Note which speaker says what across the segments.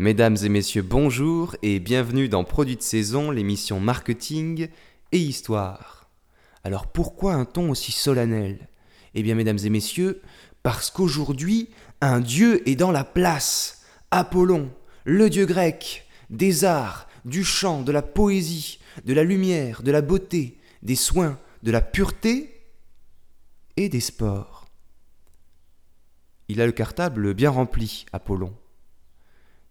Speaker 1: Mesdames et messieurs, bonjour et bienvenue dans Produit de saison, l'émission marketing et histoire. Alors pourquoi un ton aussi solennel? Eh bien mesdames et messieurs, parce qu'aujourd'hui, un dieu est dans la place. Apollon, le dieu grec, des arts, du chant, de la poésie, de la lumière, de la beauté, des soins, de la pureté et des sports. Il a le cartable bien rempli, Apollon.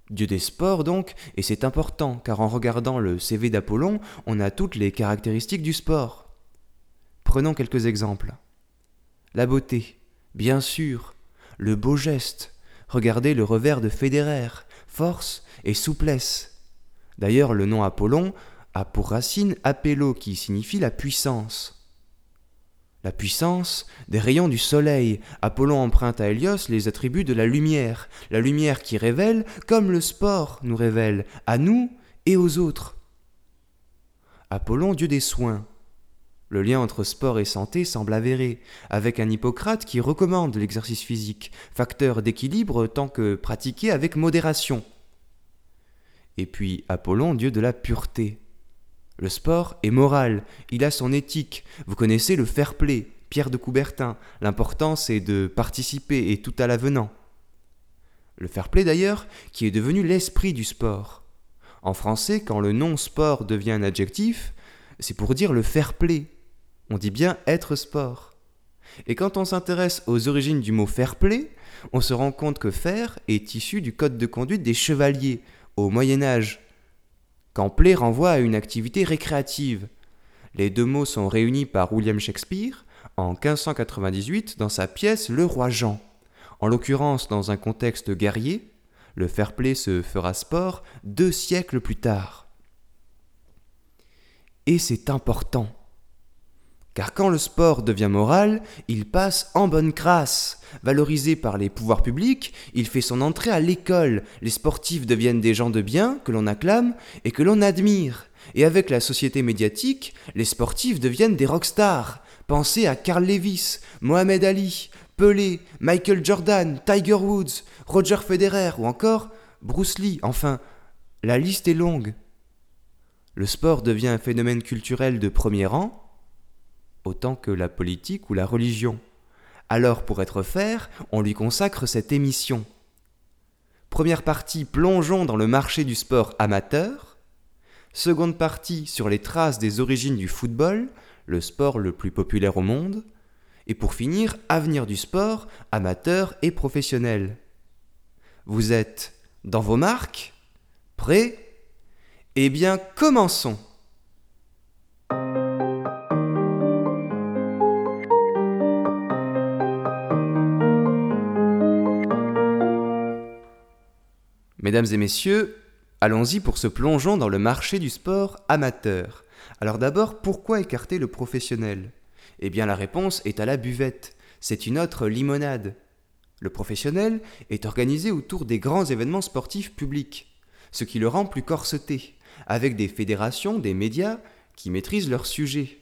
Speaker 1: Dieu des sports donc, et c'est important, car en regardant le CV d'Apollon, on a toutes les caractéristiques du sport. Prenons quelques exemples. La beauté, bien sûr, le beau geste, regardez le revers de Federer, force et souplesse. D'ailleurs, le nom Apollon a pour racine Apello qui signifie la puissance. La puissance des rayons du soleil. Apollon emprunte à Hélios les attributs de la lumière, la lumière qui révèle comme le sport nous révèle, à nous et aux autres. Apollon, dieu des soins. Le lien entre sport et santé semble avéré, avec un Hippocrate qui recommande l'exercice physique, facteur d'équilibre tant que pratiqué avec modération. Et puis Apollon, dieu de la pureté. Le sport est moral, il a son éthique. Vous connaissez le fair play, Pierre de Coubertin. L'important c'est de participer et tout à l'avenant. Le fair play d'ailleurs, qui est devenu l'esprit du sport. En français, quand le nom sport devient un adjectif, c'est pour dire le fair play. On dit bien être sport. Et quand on s'intéresse aux origines du mot fair play, on se rend compte que faire est issu du code de conduite des chevaliers au Moyen Âge, quand play renvoie à une activité récréative. Les deux mots sont réunis par William Shakespeare en 1598 dans sa pièce Le Roi Jean. En l'occurrence, dans un contexte guerrier, le fair play se fera sport deux siècles plus tard. Et c'est important. Car quand le sport devient moral, il passe en bonne crasse. Valorisé par les pouvoirs publics, il fait son entrée à l'école. Les sportifs deviennent des gens de bien, que l'on acclame et que l'on admire. Et avec la société médiatique, les sportifs deviennent des rockstars. Pensez à Carl Lewis, Mohamed Ali, Pelé, Michael Jordan, Tiger Woods, Roger Federer ou encore Bruce Lee. Enfin, la liste est longue. Le sport devient un phénomène culturel de premier rang autant que la politique ou la religion. Alors, pour être faire, on lui consacre cette émission. Première partie, plongeons dans le marché du sport amateur. Seconde partie, sur les traces des origines du football, le sport le plus populaire au monde. Et pour finir, avenir du sport, amateur et professionnel. Vous êtes dans vos marques? Prêts? Eh bien, commençons Mesdames et messieurs, allons-y pour ce plongeon dans le marché du sport amateur. Alors d'abord, pourquoi écarter le professionnel? Eh bien la réponse est à la buvette. C'est une autre limonade. Le professionnel est organisé autour des grands événements sportifs publics, ce qui le rend plus corseté, avec des fédérations, des médias qui maîtrisent leur sujet.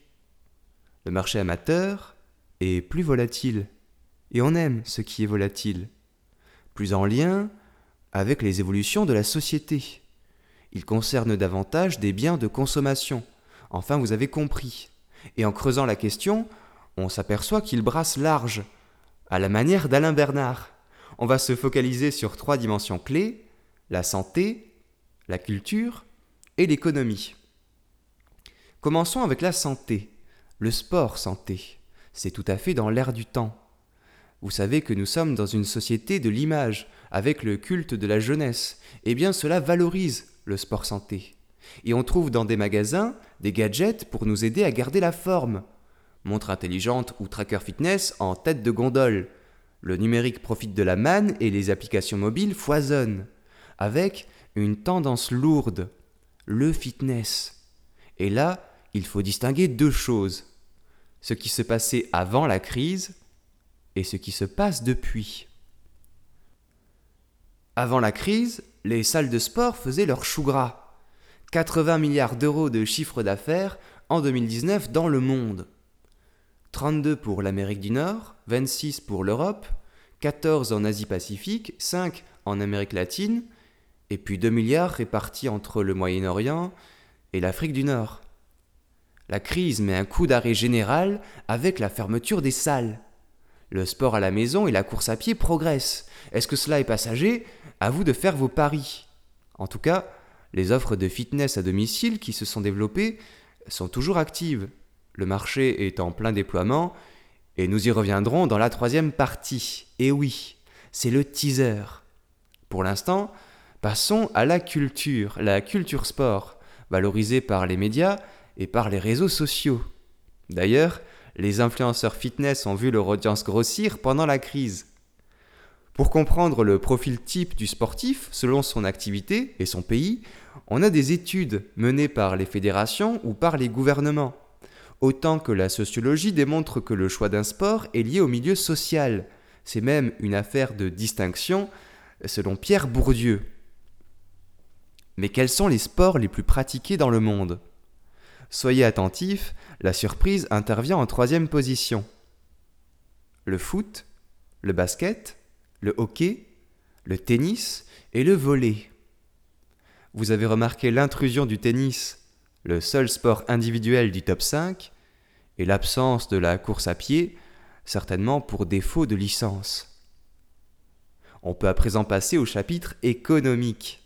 Speaker 1: Le marché amateur est plus volatile, et on aime ce qui est volatile. Plus en lien avec les évolutions de la société. Il concerne davantage des biens de consommation. Enfin, vous avez compris. Et en creusant la question, on s'aperçoit qu'il brasse large, à la manière d'Alain Bernard. On va se focaliser sur trois dimensions clés, la santé, la culture et l'économie. Commençons avec la santé, le sport santé. C'est tout à fait dans l'air du temps. Vous savez que nous sommes dans une société de l'image, avec le culte de la jeunesse, eh bien cela valorise le sport santé. Et on trouve dans des magasins des gadgets pour nous aider à garder la forme. Montre intelligente ou tracker fitness en tête de gondole. Le numérique profite de la manne et les applications mobiles foisonnent. Avec une tendance lourde, le fitness. Et là, il faut distinguer deux choses. Ce qui se passait avant la crise et ce qui se passe depuis. Avant la crise, les salles de sport faisaient leur chou gras. 80 milliards d'euros de chiffre d'affaires en 2019 dans le monde. 32 pour l'Amérique du Nord, 26 pour l'Europe, 14 en Asie-Pacifique, 5 en Amérique latine et puis 2 milliards répartis entre le Moyen-Orient et l'Afrique du Nord. La crise met un coup d'arrêt général avec la fermeture des salles. Le sport à la maison et la course à pied progressent. Est-ce que cela est passager? À vous de faire vos paris. En tout cas, les offres de fitness à domicile qui se sont développées sont toujours actives. Le marché est en plein déploiement et nous y reviendrons dans la troisième partie. Et oui, c'est le teaser. Pour l'instant, passons à la culture, la culture sport, valorisée par les médias et par les réseaux sociaux. D'ailleurs, les influenceurs fitness ont vu leur audience grossir pendant la crise. Pour comprendre le profil type du sportif selon son activité et son pays, on a des études menées par les fédérations ou par les gouvernements. Autant que la sociologie démontre que le choix d'un sport est lié au milieu social. C'est même une affaire de distinction selon Pierre Bourdieu. Mais quels sont les sports les plus pratiqués dans le monde? Soyez attentifs, la surprise intervient en troisième position. Le foot, le basket, le hockey, le tennis et le volley. Vous avez remarqué l'intrusion du tennis, le seul sport individuel du top 5, et l'absence de la course à pied, certainement pour défaut de licence. On peut à présent passer au chapitre économique.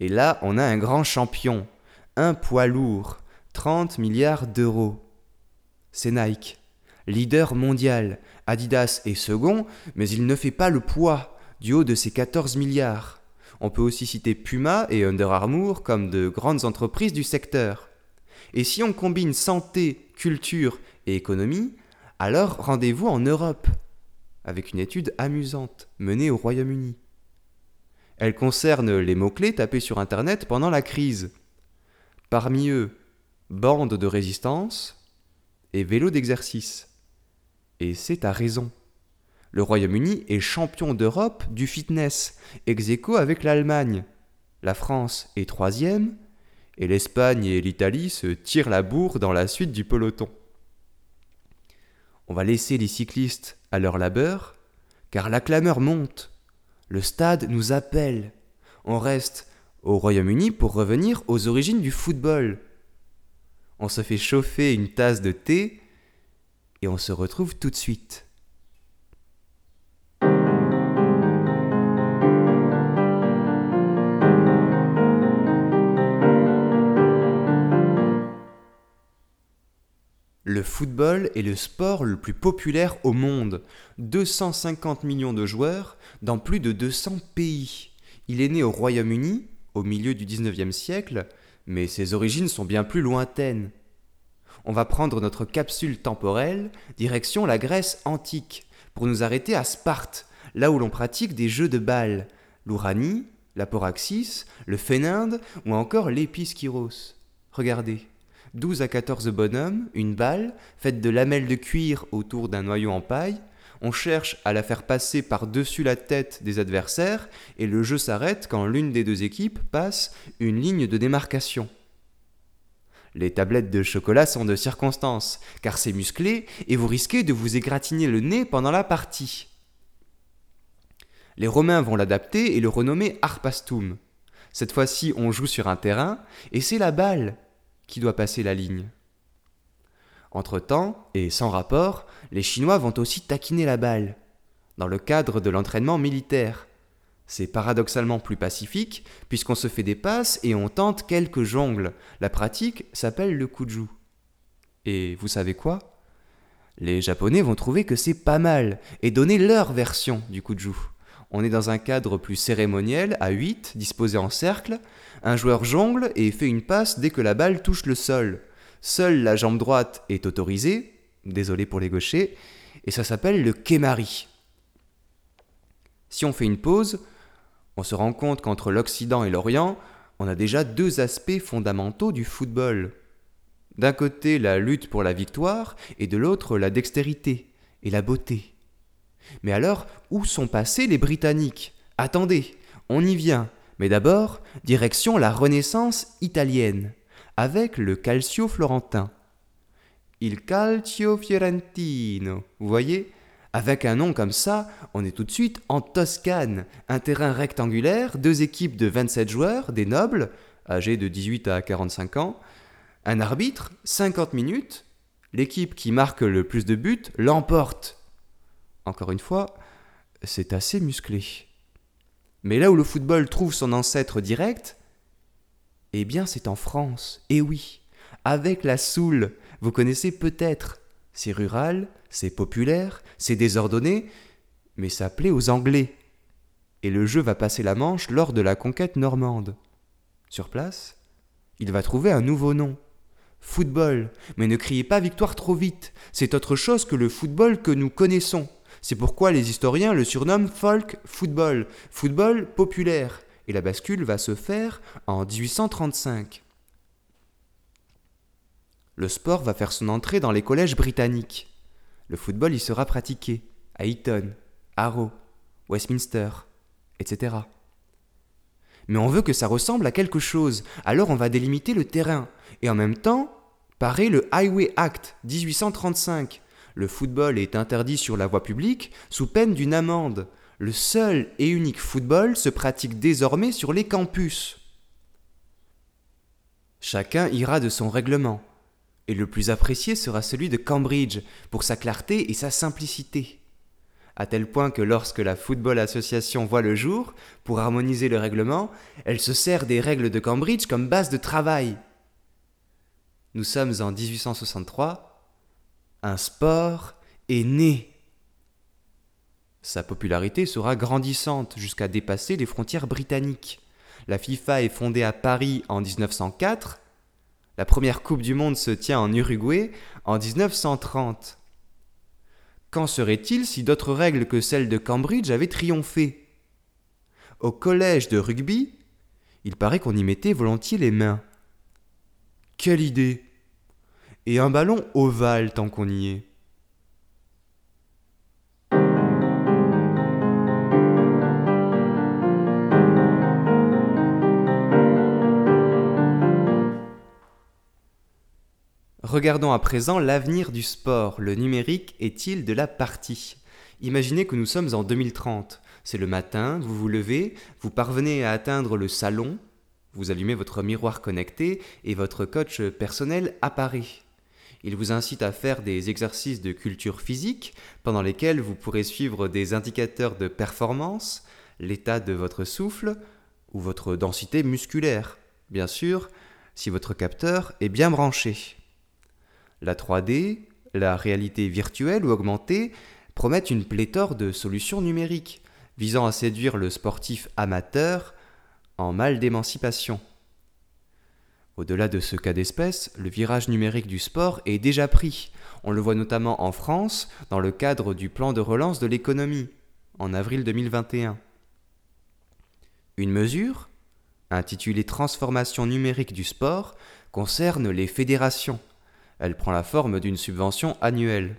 Speaker 1: Et là, on a un grand champion, un poids lourd, 30 milliards d'euros. C'est Nike, leader mondial. Adidas est second, mais il ne fait pas le poids du haut de ses 14 milliards. On peut aussi citer Puma et Under Armour comme de grandes entreprises du secteur. Et si on combine santé, culture et économie, alors rendez-vous en Europe, avec une étude amusante menée au Royaume-Uni. Elle concerne les mots-clés tapés sur Internet pendant la crise. Parmi eux, bande de résistance et vélo d'exercice. Et c'est à raison. Le Royaume-Uni est champion d'Europe du fitness, ex avec l'Allemagne. La France est troisième, et l'Espagne et l'Italie se tirent la bourre dans la suite du peloton. On va laisser les cyclistes à leur labeur, car la clameur monte. Le stade nous appelle. On reste au Royaume-Uni pour revenir aux origines du football on se fait chauffer une tasse de thé et on se retrouve tout de suite. Le football est le sport le plus populaire au monde. 250 millions de joueurs dans plus de 200 pays. Il est né au Royaume-Uni, au milieu du 19e siècle, mais ses origines sont bien plus lointaines. On va prendre notre capsule temporelle, direction la Grèce antique, pour nous arrêter à Sparte, là où l'on pratique des jeux de balles, l'ouranie, la poraxis, le phéninde ou encore l'épiskyros. Regardez, 12 à 14 bonhommes, une balle, faite de lamelles de cuir autour d'un noyau en paille, on cherche à la faire passer par-dessus la tête des adversaires et le jeu s'arrête quand l'une des deux équipes passe une ligne de démarcation. Les tablettes de chocolat sont de circonstance, car c'est musclé et vous risquez de vous égratigner le nez pendant la partie. Les Romains vont l'adapter et le renommer Arpastum. Cette fois-ci, on joue sur un terrain et c'est la balle qui doit passer la ligne. Entre-temps, et sans rapport, les Chinois vont aussi taquiner la balle, dans le cadre de l'entraînement militaire. C'est paradoxalement plus pacifique, puisqu'on se fait des passes et on tente quelques jongles. La pratique s'appelle le kuju. Et vous savez quoi? Les Japonais vont trouver que c'est pas mal, et donner leur version du kuju. On est dans un cadre plus cérémoniel, à 8, disposé en cercle. Un joueur jongle et fait une passe dès que la balle touche le sol. Seule la jambe droite est autorisée, désolé pour les gauchers, et ça s'appelle le kemari. Si on fait une pause, on se rend compte qu'entre l'Occident et l'Orient, on a déjà deux aspects fondamentaux du football. D'un côté la lutte pour la victoire et de l'autre la dextérité et la beauté. Mais alors, où sont passés les Britanniques? Attendez, on y vient, mais d'abord, direction la Renaissance italienne avec le calcio florentin. Il calcio fiorentino, vous voyez? Avec un nom comme ça, on est tout de suite en Toscane, un terrain rectangulaire, deux équipes de 27 joueurs, des nobles, âgés de 18 à 45 ans, un arbitre, 50 minutes, l'équipe qui marque le plus de buts l'emporte. Encore une fois, c'est assez musclé. Mais là où le football trouve son ancêtre direct, eh bien c'est en France, et oui, avec la soule, vous connaissez peut-être, c'est rural, c'est populaire, c'est désordonné, mais ça plaît aux Anglais. Et le jeu va passer la Manche lors de la conquête normande. Sur place, il va trouver un nouveau nom. Football. Mais ne criez pas victoire trop vite. C'est autre chose que le football que nous connaissons. C'est pourquoi les historiens le surnomment folk football, football populaire. Et la bascule va se faire en 1835 le sport va faire son entrée dans les collèges britanniques. Le football y sera pratiqué à Eton, Harrow, Westminster, etc. Mais on veut que ça ressemble à quelque chose, alors on va délimiter le terrain. Et en même temps, paraît le Highway Act 1835. Le football est interdit sur la voie publique sous peine d'une amende. Le seul et unique football se pratique désormais sur les campus. Chacun ira de son règlement et le plus apprécié sera celui de Cambridge pour sa clarté et sa simplicité. À tel point que lorsque la Football Association voit le jour, pour harmoniser le règlement, elle se sert des règles de Cambridge comme base de travail. Nous sommes en 1863, un sport est né. Sa popularité sera grandissante jusqu'à dépasser les frontières britanniques. La FIFA est fondée à Paris en 1904 la première Coupe du Monde se tient en Uruguay en 1930. Qu'en serait-il si d'autres règles que celles de Cambridge avaient triomphé? Au collège de rugby, il paraît qu'on y mettait volontiers les mains. Quelle idée Et un ballon ovale tant qu'on y est. Regardons à présent l'avenir du sport. Le numérique est-il de la partie? Imaginez que nous sommes en 2030. C'est le matin, vous vous levez, vous parvenez à atteindre le salon, vous allumez votre miroir connecté et votre coach personnel apparaît. Il vous incite à faire des exercices de culture physique pendant lesquels vous pourrez suivre des indicateurs de performance, l'état de votre souffle ou votre densité musculaire, bien sûr, si votre capteur est bien branché. La 3D, la réalité virtuelle ou augmentée promettent une pléthore de solutions numériques visant à séduire le sportif amateur en mal d'émancipation. Au-delà de ce cas d'espèce, le virage numérique du sport est déjà pris. On le voit notamment en France dans le cadre du plan de relance de l'économie en avril 2021. Une mesure, intitulée Transformation numérique du sport, concerne les fédérations elle prend la forme d'une subvention annuelle.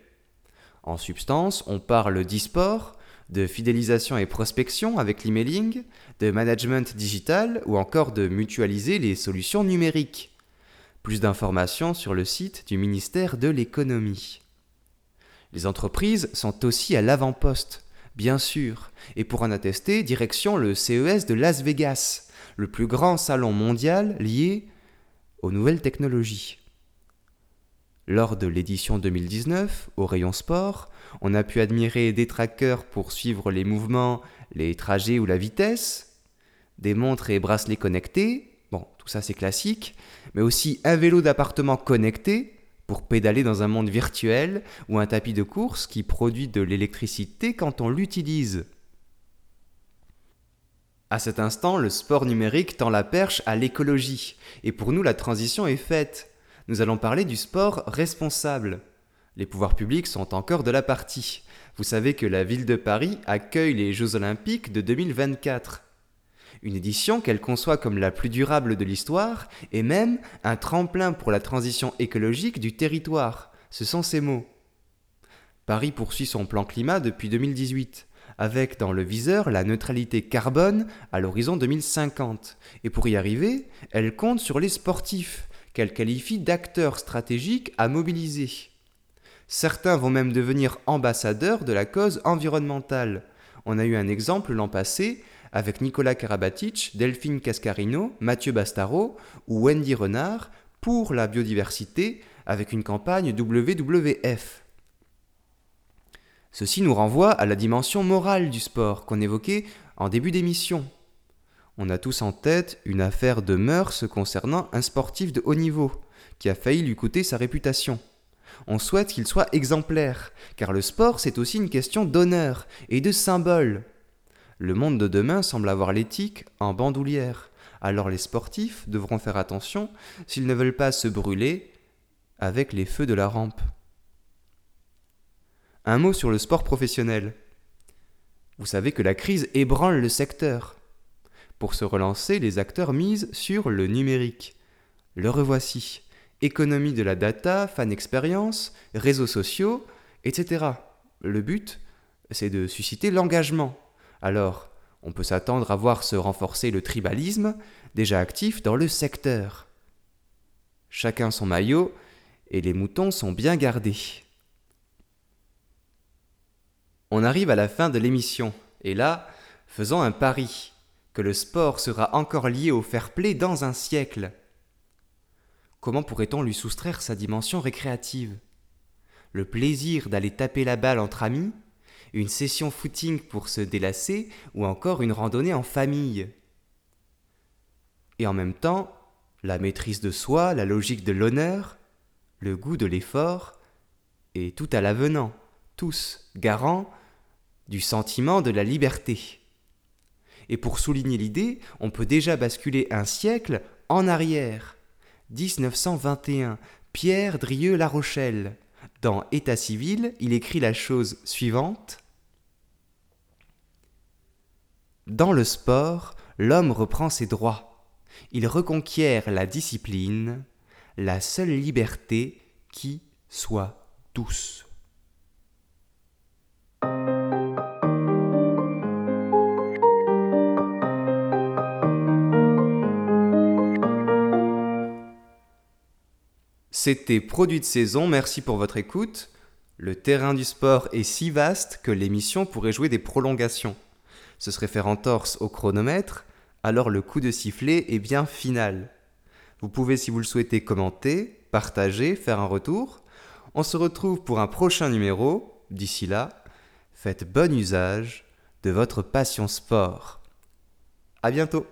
Speaker 1: En substance, on parle d'e-sport, de fidélisation et prospection avec l'emailing, de management digital ou encore de mutualiser les solutions numériques. Plus d'informations sur le site du ministère de l'économie. Les entreprises sont aussi à l'avant-poste, bien sûr, et pour en attester, direction le CES de Las Vegas, le plus grand salon mondial lié aux nouvelles technologies. Lors de l'édition 2019, au rayon sport, on a pu admirer des trackers pour suivre les mouvements, les trajets ou la vitesse, des montres et bracelets connectés, bon, tout ça c'est classique, mais aussi un vélo d'appartement connecté pour pédaler dans un monde virtuel ou un tapis de course qui produit de l'électricité quand on l'utilise. À cet instant, le sport numérique tend la perche à l'écologie, et pour nous la transition est faite nous allons parler du sport responsable. Les pouvoirs publics sont encore de la partie. Vous savez que la ville de Paris accueille les Jeux olympiques de 2024. Une édition qu'elle conçoit comme la plus durable de l'histoire et même un tremplin pour la transition écologique du territoire. Ce sont ces mots. Paris poursuit son plan climat depuis 2018 avec dans le viseur la neutralité carbone à l'horizon 2050. Et pour y arriver, elle compte sur les sportifs, qu'elle qualifie d'acteurs stratégiques à mobiliser. Certains vont même devenir ambassadeurs de la cause environnementale. On a eu un exemple l'an passé avec Nicolas Karabatic, Delphine Cascarino, Mathieu Bastaro ou Wendy Renard pour la biodiversité avec une campagne WWF. Ceci nous renvoie à la dimension morale du sport qu'on évoquait en début d'émission. On a tous en tête une affaire de mœurs concernant un sportif de haut niveau qui a failli lui coûter sa réputation. On souhaite qu'il soit exemplaire, car le sport c'est aussi une question d'honneur et de symbole. Le monde de demain semble avoir l'éthique en bandoulière, alors les sportifs devront faire attention s'ils ne veulent pas se brûler avec les feux de la rampe. Un mot sur le sport professionnel. Vous savez que la crise ébranle le secteur. Pour se relancer, les acteurs misent sur le numérique. Le revoici économie de la data, fan expérience, réseaux sociaux, etc. Le but, c'est de susciter l'engagement. Alors, on peut s'attendre à voir se renforcer le tribalisme, déjà actif dans le secteur. Chacun son maillot, et les moutons sont bien gardés. On arrive à la fin de l'émission, et là, faisons un pari, que le sport sera encore lié au fair play dans un siècle. Comment pourrait-on lui soustraire sa dimension récréative? Le plaisir d'aller taper la balle entre amis Une session footing pour se délasser Ou encore une randonnée en famille? Et en même temps, la maîtrise de soi, la logique de l'honneur, le goût de l'effort, et tout à l'avenant, tous garants du sentiment de la liberté. Et pour souligner l'idée, on peut déjà basculer un siècle en arrière 1921, Pierre Drieux La Rochelle. Dans État civil, il écrit la chose suivante. Dans le sport, l'homme reprend ses droits. Il reconquiert la discipline, la seule liberté qui soit douce. C'était Produit de saison, merci pour votre écoute. Le terrain du sport est si vaste que l'émission pourrait jouer des prolongations. Ce serait faire entorse au chronomètre, alors le coup de sifflet est bien final. Vous pouvez, si vous le souhaitez, commenter, partager, faire un retour. On se retrouve pour un prochain numéro. D'ici là, faites bon usage de votre passion sport. À bientôt!